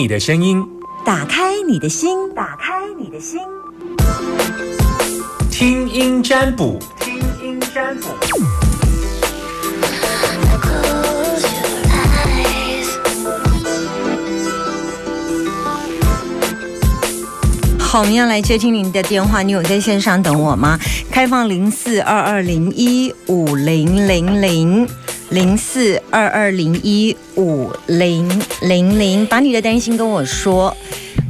你的声音，打开你的心，打开你的心，听音占卜，听音占卜。好，我们要来接听您的电话，你有在线上等我吗？开放零四二二零一五零零零零四二二零一五零零零，把你的担心跟我说。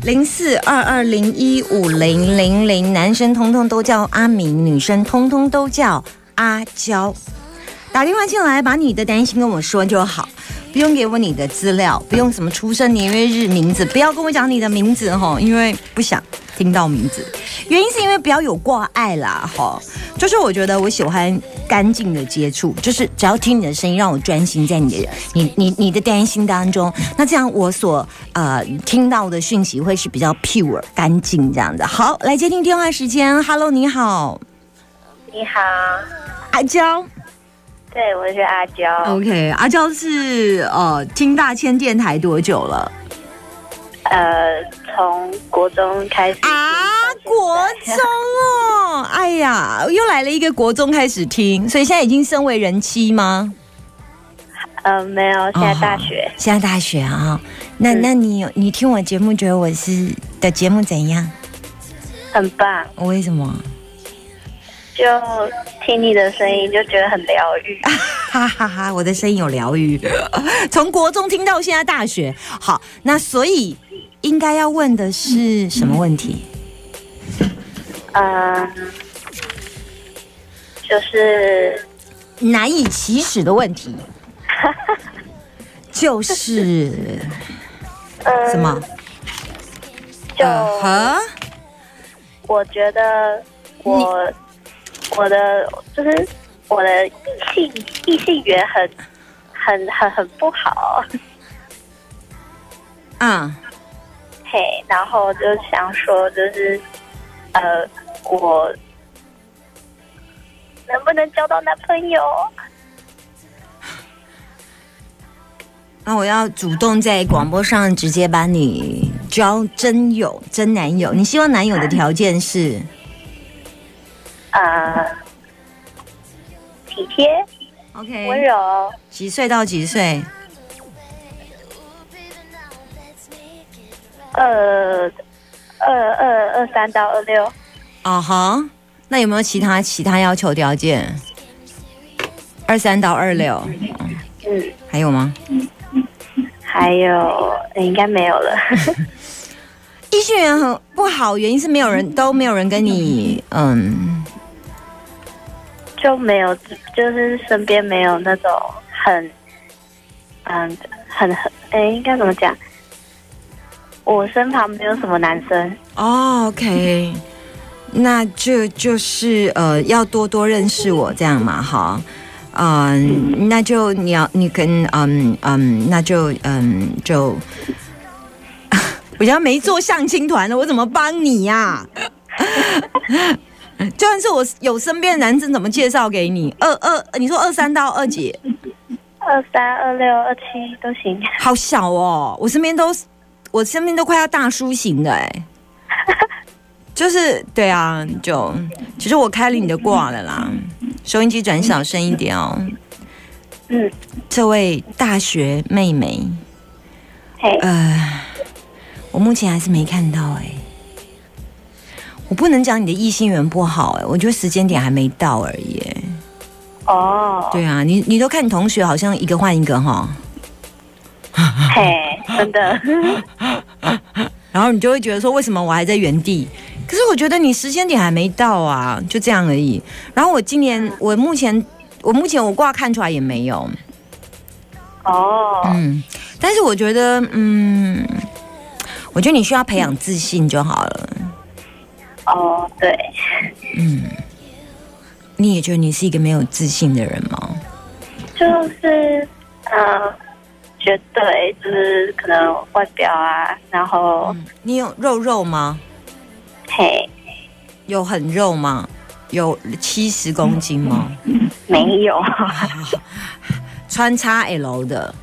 零四二二零一五零零零，男生通通都叫阿明，女生通通都叫阿娇。打电话进来，把你的担心跟我说就好，不用给我你的资料，不用什么出生年月日名字，不要跟我讲你的名字哈，因为不想听到名字。原因是因为不要有挂碍啦哈，就是我觉得我喜欢干净的接触，就是只要听你的声音，让我专心在你的你你你的担心当中，那这样我所呃听到的讯息会是比较 pure 干净这样的。好，来接听电话时间，Hello，你好，你好，阿娇。对，我是阿娇。OK，阿娇是呃听大千电台多久了？呃，从国中开始啊，国中哦，哎呀，又来了一个国中开始听，所以现在已经升为人妻吗？呃，没有，现在大学哦。现在大学啊、那嗯那你有你听我节目，觉得我是的节目怎样？很棒，为什么？就听你的声音就觉得很疗愈。哈哈哈，我的声音有疗愈，从国中听到现在大学。好，那所以应该要问的是什么问题？嗯，就是难以启齿的问题，就是呃什么？就我觉得我我的就是我的异性异性缘很很很很不好，嗯，嘿，然后就想说就是呃我能不能交到男朋友？那我要主动在广播上直接把你交真友、真男友。你希望男友的条件是？呃，体贴、OK，温柔，几岁到几岁？二二二二三到二六，啊哈，那有没有其他其他要求条件？二三到二六，嗯，还有吗？还有呃应该没有了。异性缘很不好，原因是没有人都没有人跟你，嗯，就没有，就是身边没有那种很，嗯，很很，哎，应该怎么讲？我身旁没有什么男生，哦，OK，那就就是呃，要多多认识我这样嘛，哈，嗯、那就你要你跟嗯嗯，那就嗯就，我要没做相亲团的，我怎么帮你呀、就算是我有身边的男生，怎么介绍给你？二二，你说二三到二几，二三、二六、二七都行。好小哦，我身边都我身边都快要大叔型的哎，就是对啊，就其实我开了你的挂了啦，收音机转小声一点哦。嗯，这位大学妹妹，嘿，呃，我目前还是没看到哎，我不能讲你的异性缘不好哎，我觉得时间点还没到而已哎。哦，对啊，你你都看你同学好像一个换一个哈，嘿，真的，然后你就会觉得说，为什么我还在原地？可是我觉得你时间点还没到啊，就这样而已。然后我今年，我目前，我目前我挂看出来也没有，哦，嗯，但是我觉得，嗯，我觉得你需要培养自信就好了。哦，对，嗯你也觉得你是一个没有自信的人吗？就是，呃，绝对就是可能外表啊，然后，嗯，你有肉肉吗？嘿，有很肉吗？有七十公斤吗？没有，穿叉 L 的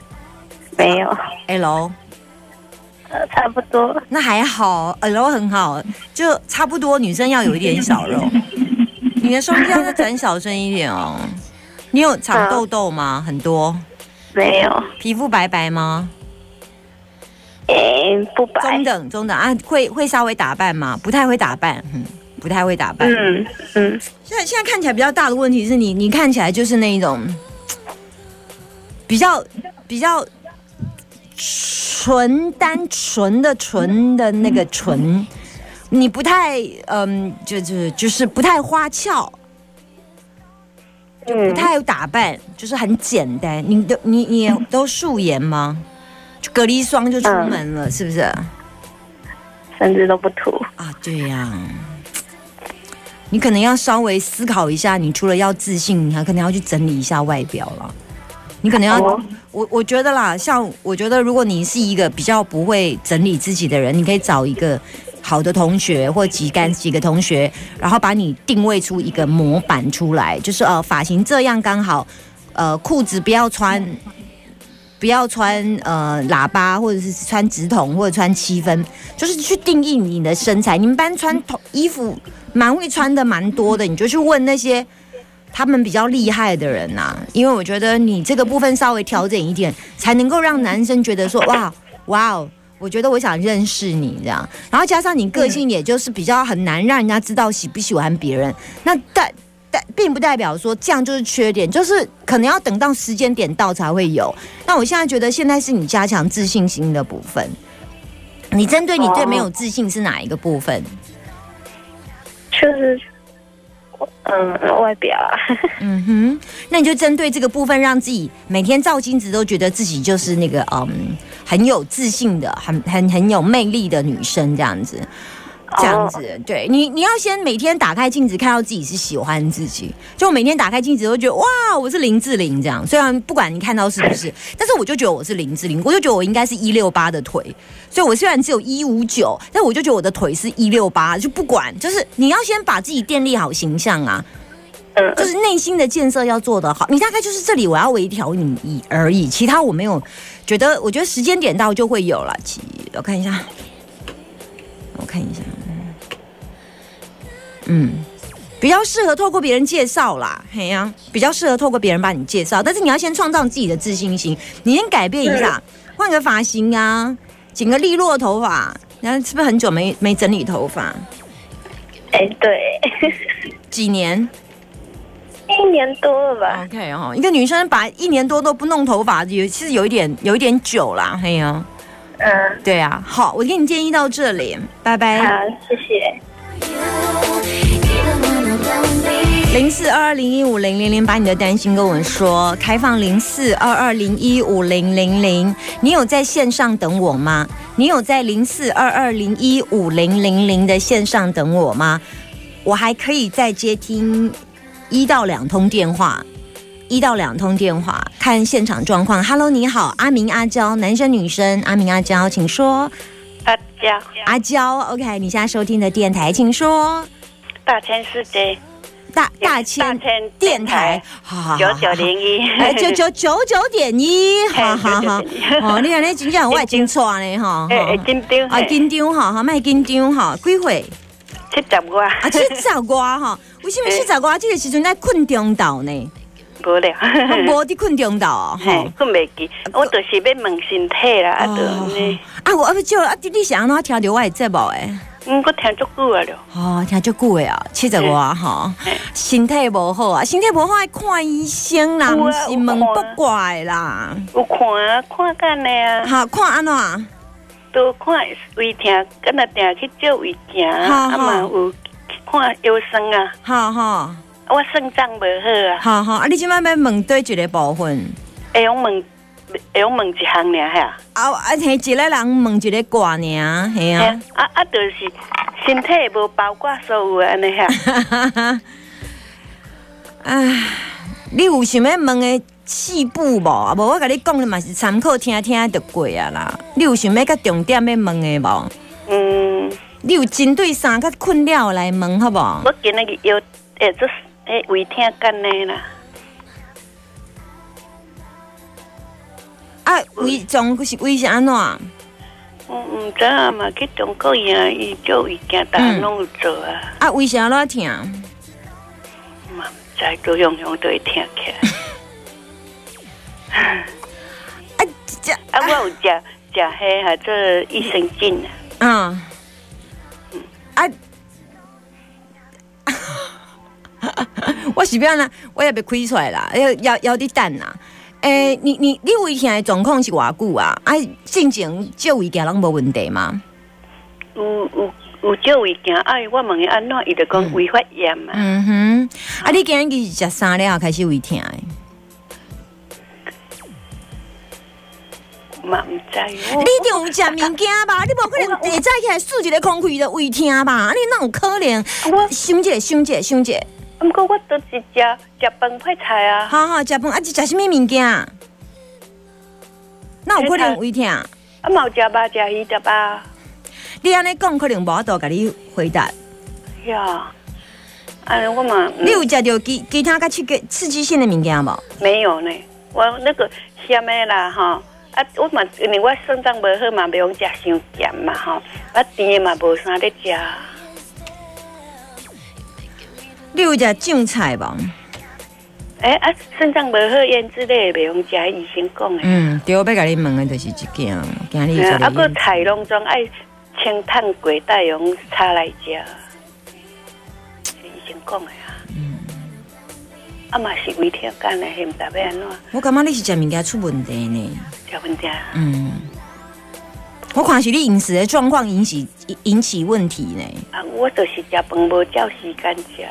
没有，L 呃，差不多。那还好，耳朵很好，就差不多。女生要有一点小肉，你的声音要再转小声一点哦。你有长痘痘吗？很多。没有。皮肤白白吗？诶，不白。中等，中等啊。会会稍微打扮吗？不太会打扮，嗯，不太会打扮。嗯嗯。现在现在看起来比较大的问题是你，你看起来就是那一种比较比较。纯单纯的纯的那个纯，你不太嗯，就就就是不太花俏，就不太有打扮，就是很简单。你都你你都素颜吗？就隔离霜就出门了，是不是？甚至都不涂啊？对呀，你可能要稍微思考一下，你除了要自信，你还可能要去整理一下外表了。你可能要我我觉得啦，像我觉得，如果你是一个比较不会整理自己的人，你可以找一个好的同学或几干几个同学，然后把你定位出一个模板出来，就是呃发型这样刚好，呃裤子不要穿不要穿呃喇叭，或者是穿直筒或者穿七分，就是去定义你的身材。你们班穿同衣服蛮会穿的蛮多的，你就去问那些。他们比较厉害的人呐，因为我觉得你这个部分稍微调整一点，才能够让男生觉得说哇哇哦，我觉得我想认识你这样。然后加上你个性，也就是比较很难让人家知道喜不喜欢别人。那代代并不代表说这样就是缺点，就是可能要等到时间点到才会有。那我现在觉得现在是你加强自信心的部分。你针对你最没有自信是哪一个部分？就是。嗯，外表啊，嗯哼，那你就针对这个部分，让自己每天照镜子都觉得自己就是那个嗯很有自信的、很很很有魅力的女生这样子。这样子，对你，你要先每天打开镜子，看到自己是喜欢自己。就每天打开镜子，都觉得哇，我是林志玲这样。虽然不管你看到是不是，但是我就觉得我是林志玲，我就觉得我应该是一六八的腿。所以我虽然只有一五九，但我就觉得我的腿是一六八。就不管，就是你要先把自己建立好形象啊，嗯，就是内心的建设要做得好。你大概就是这里我要微调你而已，其他我没有觉得。我觉得时间点到就会有了。我看一下，我看一下。嗯，比较适合透过别人介绍啦，嘿呀，比较适合透过别人帮你介绍，但是你要先创造自己的自信心，你先改变一下，换个发型啊，剪个利落的头发，然后是不是很久没没整理头发？哎，对，几年？一年多了吧？OK 哦，一个女生把一年多都不弄头发，有其实有一点有一点久啦，嘿呀，嗯，对啊，好，我给你建议到这里，拜拜，好，谢谢。零四二二零一五零零零，把你的担心跟我说。开放零四二二零一五零零零，你有在线上等我吗？你有在零四二二零一五零零零的线上等我吗？我还可以再接听一到两通电话，一到两通电话，看现场状况。Hello，你好，阿明阿娇，男生女生？阿明阿娇，请说。阿娇，阿娇，OK，你现在收听的电台，请说。大千世界，大大千电台，九九零一，九九九九点一，好好好，哦，你看你真正我也真错呢，哈，哎，紧张，啊，紧张哈，哈，卖紧张哈，几岁？七十外，啊，七十外哈，为什么七十外这个时阵在困中岛呢？无了，无 伫困中岛，哈，困袂记，我就是要问身体啦，啊，啊，我啊不就啊，你是安怎听着我的节目诶？嗯，我听足久啊了。哦，听足久诶啊，七十外哈，身体无好啊，身体无好爱看医生啦，毋是问不怪啦。有看啊，看干的啊。哈看安怎？都看胃疼，跟那定去照胃镜，啊嘛有看腰酸啊。好好。我肾脏不好啊。好好，啊，你今晚要问对一个部分？会用问，会用问一项尔吓。啊，啊，系一个人问一个卦尔，系啊。啊啊，就是身体无包括所有安尼吓。唉，你有想要问的细部无？啊，无我甲你讲的嘛是参考听听就过啊啦。你有想要甲重点要问的无？嗯。你有针对三个困扰来问好不？我今日有诶，这。诶，胃疼干呢啦？啊，胃肿是胃是安怎？嗯嗯，唔知啊嘛，去中国呀，伊做胃镜，大家拢有做啊。啊，为啥那疼？嘛，唔知都样样都会听起来。啊，这啊，我有食食迄哈做益生菌啊。嗯，啊，我是要呢，我也被开出来啦，要要要啲蛋啦。诶、你你你胃疼的状况是偌久啊？啊，进前就胃疼拢无问题吗？有有有做胃镜，哎，我问伊安怎，伊就讲胃发炎嘛。嗯哼，啊，你今日是食三了开始胃疼的？嘛唔知。你一定有食物件吧？你无可能下早起来竖一个空气的胃疼吧？啊，你哪有可能？我想一个，想一个，想一个。毋过我都是食食饭配菜啊。好好，食饭啊，是食什么物件？那有可能胃疼？啊，嘛有食肉食鱼食吧。你安尼讲，可能无法度甲你回答。呀，哎，我嘛你有食到其其他较刺激刺激性的物件无？没有呢，我那个咸的啦哈。啊，我嘛因为我肾脏无好嘛，袂用食伤咸嘛吼。啊，甜的嘛无啥咧食。你有食酱菜无？诶、啊，肾脏无好腌制类袂用食，医生讲的。嗯，对，我要甲你问的就是这件，今日啊，啊，做个菜拢总爱清碳水带用炒来食，是医生讲的嘛是胃疼干的，迄毋知要安怎我感觉你是食物件出问题呢。食问题啊。嗯，我看是你饮食的状况引起引起问题呢。啊，我就是食饭无照时间食，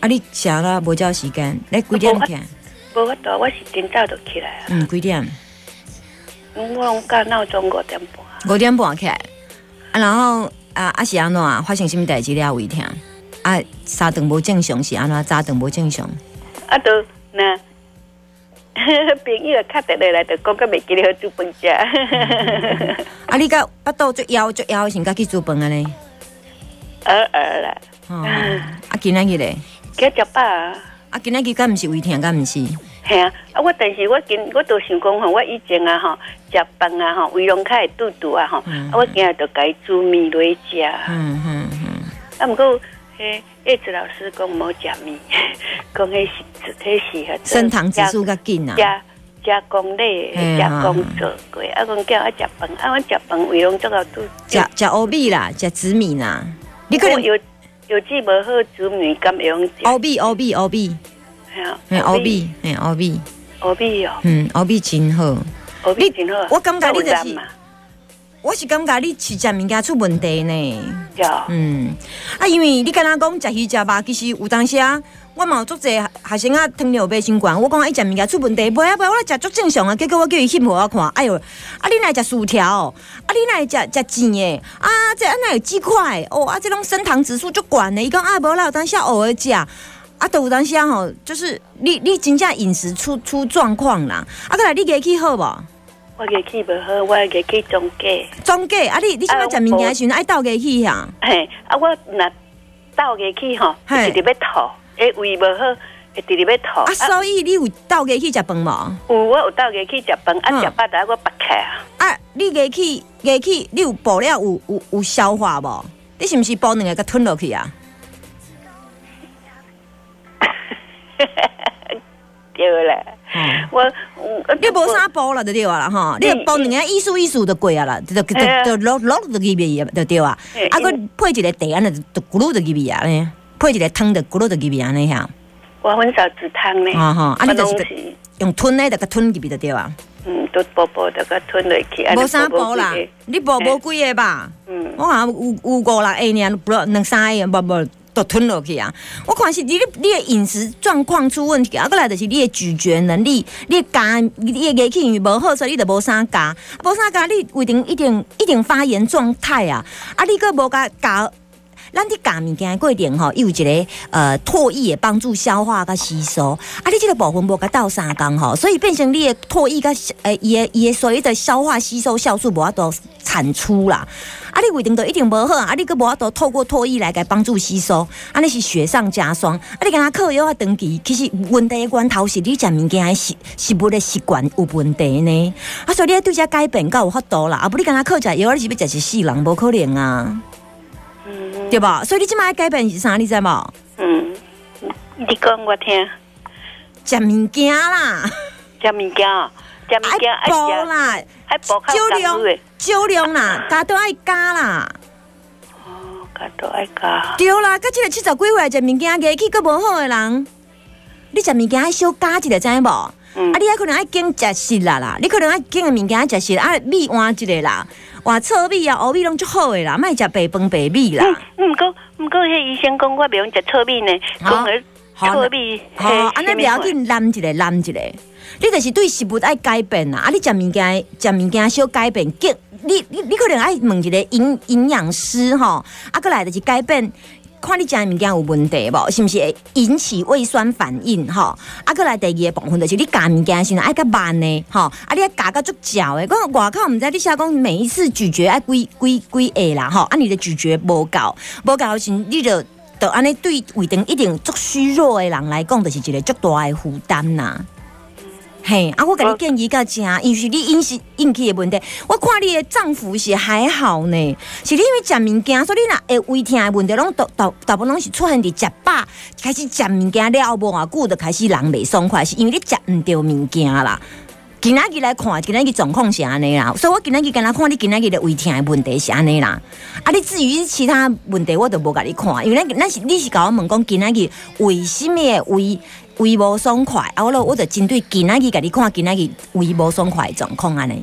啊，你食了无照时间，来几点起来？无法度，我是真早就起来啊。嗯，几点？嗯我拢到闹钟五点半。五点半起来，啊，然后啊啊是安怎啊？发生什么代志了胃疼？啊，三顿无正常是安怎？早顿无正常？啊，都那 朋友敲电话来，就讲个袂记得好煮饭食。啊，你甲巴肚最枵最枵，先甲去煮饭啊呢？偶尔啦，哦，啊，今仔日咧，去食饱啊。啊，今仔日敢毋是胃疼，敢毋是？系啊，啊我但是我今我都想讲吼，我以前啊吼食饭啊吼，胃拢较会肚肚啊吼，嗯啊我今日就改煮面来食。嗯，嗯嗯啊，毋过迄叶子老师讲毋好食面，讲迄是迄是迄升糖指数较紧啊。加加工类嘿加工做过，啊讲叫我食饭，啊我食饭胃拢足够肚。食食黑米啦，食紫米啦，你可能有有剂无好紫米，敢会用食？黑米黑米黑米，系啊，米嘿黑米，黑米哦，嗯黑米真好。黑米真好。我感觉你就我是感觉你是食物件出问题呢。有。嗯，啊，因为你敢若讲食鱼食肉，其实有当时啊，我嘛有足济学生啊糖尿病新冠，我讲伊食物件出问题，袂啊袂，我来食足正常啊，结果我叫伊翕互我看，哎哟，啊你来食薯条，啊你来食食煎的，啊这安那有鸡块，哦啊这种升糖指数足悬的，伊讲啊无啦，有当时偶尔食。啊，都有当时啊吼，就是你你真正饮食出出状况啦。啊，过来你牙齿好无？我牙齿无好，我牙齿中假。中假啊，你你想要食物件的时阵爱倒牙齿呀？嘿，啊，我若倒牙齿吼，嘿一直要吐，诶，胃无好，会直直要吐。啊，所以你有倒牙齿食饭无？有我有倒牙齿食饭，啊，嗯食饱就我拔开啊。啊，你牙齿牙齿你有补了有有有消化无？你是毋是补两个甲吞落去啊？对啦，我我你无啥补啦，就对啊啦吼。你补两个意思意思就过啊啦，就就就落落就入去啊，就对啊。啊，佮配一个茶安尼就咕噜就入去啊呢，配一个汤就咕噜就入去安尼遐。我很少煮汤呢。啊吼，啊你就是用吞的，就甲吞入去就对啊。嗯，都薄薄的个吞落去。无啥补啦薄薄的，你补无几个吧？嗯，我看有有五六个尔，不两三个，无无都吞落去啊！我看是你的你的饮食状况出问题，啊，过来就是你的咀嚼能力，你的牙你的牙齿因为无好，所以你就无啥咬，无啥咬，你胃定一定一定发炎状态啊！啊，你个无甲咬，咱伫夹物件的过程吼，伊有一个呃唾液也帮助消化甲吸收，啊，你这个部分无甲倒三工吼，所以变成你的唾液甲诶伊的伊的所谓的消化吸收酵素无法度产出啦。啊，你胃肠道一定无好啊！你佫无法度透过唾液来甲帮助吸收，啊，你是雪上加霜。啊，你跟他靠药啊，长期其实问题的源头是你食物件的习食物的习惯有问题呢。啊，所以你要对这改变，够有法度啦。啊，不你跟他靠食药，你是要食是死人，无可能啊。嗯对吧？所以你即摆改变是啥？你知无？嗯，你讲我听，食物件啦，食物件，食物件爱补啦，爱补较少量少量啦，加都爱加啦。哦，加都爱加，对啦，甲即个七十几岁食物件牙齿佫无好的人，你食物件爱小加一个知无？嗯啊，你还可能爱拣食食啦啦，你可能爱拣的物件爱食食，啊米换一个啦，换糙米啊、乌米拢足好诶啦，莫食白饭白米啦。嗯，毋过毋过，迄医生讲我袂用食糙米呢，讲个好糙米，吼，安尼袂要紧，揽一个揽一个，你就是对食物爱改变啦。啊，你食物件食物件小改变，结你你你可能爱问一个营营养师吼，啊，过来就是改变。看你食的物件有问题无？是毋是会引起胃酸反应？吼，啊，过来第二个部分就是你夹物件的时候爱较慢的，吼，啊，你爱夹到足嚼的。讲外口毋知你写讲每一次咀嚼爱几几几下啦，吼，啊，你的咀嚼无够，无够的时你就就安尼对胃肠一定足虚弱的人来讲，就是一个足大的负担呐。嘿，啊，我给你建议到遮，因为你饮食引起的问题，我看你的丈夫是还好呢，是你因为食物件，所以你若会胃疼的问题，拢大大大部分拢是出现伫食饱，开始食物件了无偌，久就开始人袂爽快，是因为你食毋着物件啦。今仔日来看，今仔日状况是安尼啦，所以我今仔日跟他看你今仔日的胃疼的问题是安尼啦。啊，你至于其他问题，我都无甲你看，因为咱咱是你是甲我问讲今仔日为什么的胃胃无爽快，啊，我咯我就针对今仔日甲你看今仔日胃无爽快的状况安尼。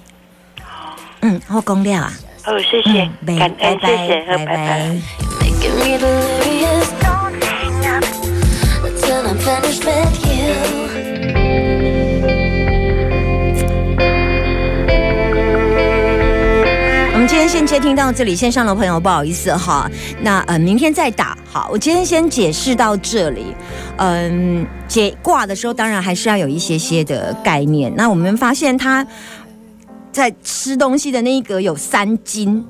嗯，我讲了啊，好，谢谢嗯，，拜感恩，拜拜谢谢，好，拜拜拜拜。。今天先接听到这里，线上的朋友不好意思哈，那呃明天再打。好，我今天先解释到这里。嗯，解卦的时候当然还是要有一些些的概念。那我们发现他在吃东西的那一格有三斤，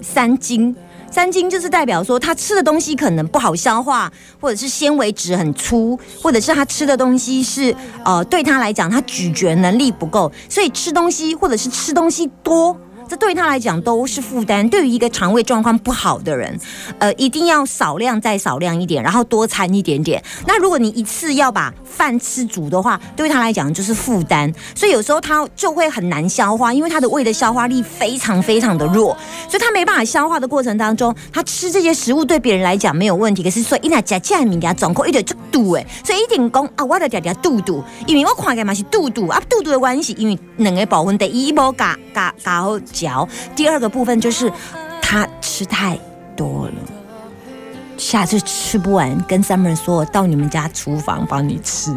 三斤。三斤就是代表说他吃的东西可能不好消化，或者是纤维质很粗，或者是他吃的东西是呃对他来讲他咀嚼能力不够，所以吃东西或者是吃东西多。这对他来讲都是负担。对于一个肠胃状况不好的人，呃，一定要少量再少量一点，然后多餐一点点。那如果你一次要把饭吃足的话，对他来讲就是负担，所以有时候他就会很难消化，因为他的胃的消化力非常非常的弱，所以他没办法消化的过程当中，他吃这些食物对别人来讲没有问题，可是所以一拿加加物件总共一点就肚诶，所以一定讲啊，我的条条肚肚，因为我看起来嘛是肚肚啊，肚肚的关系，因为两个部分，第一无加加加好嚼；第二个部分就是他吃太多了。下次吃不完，跟 Summer 说到你们家厨房帮你吃。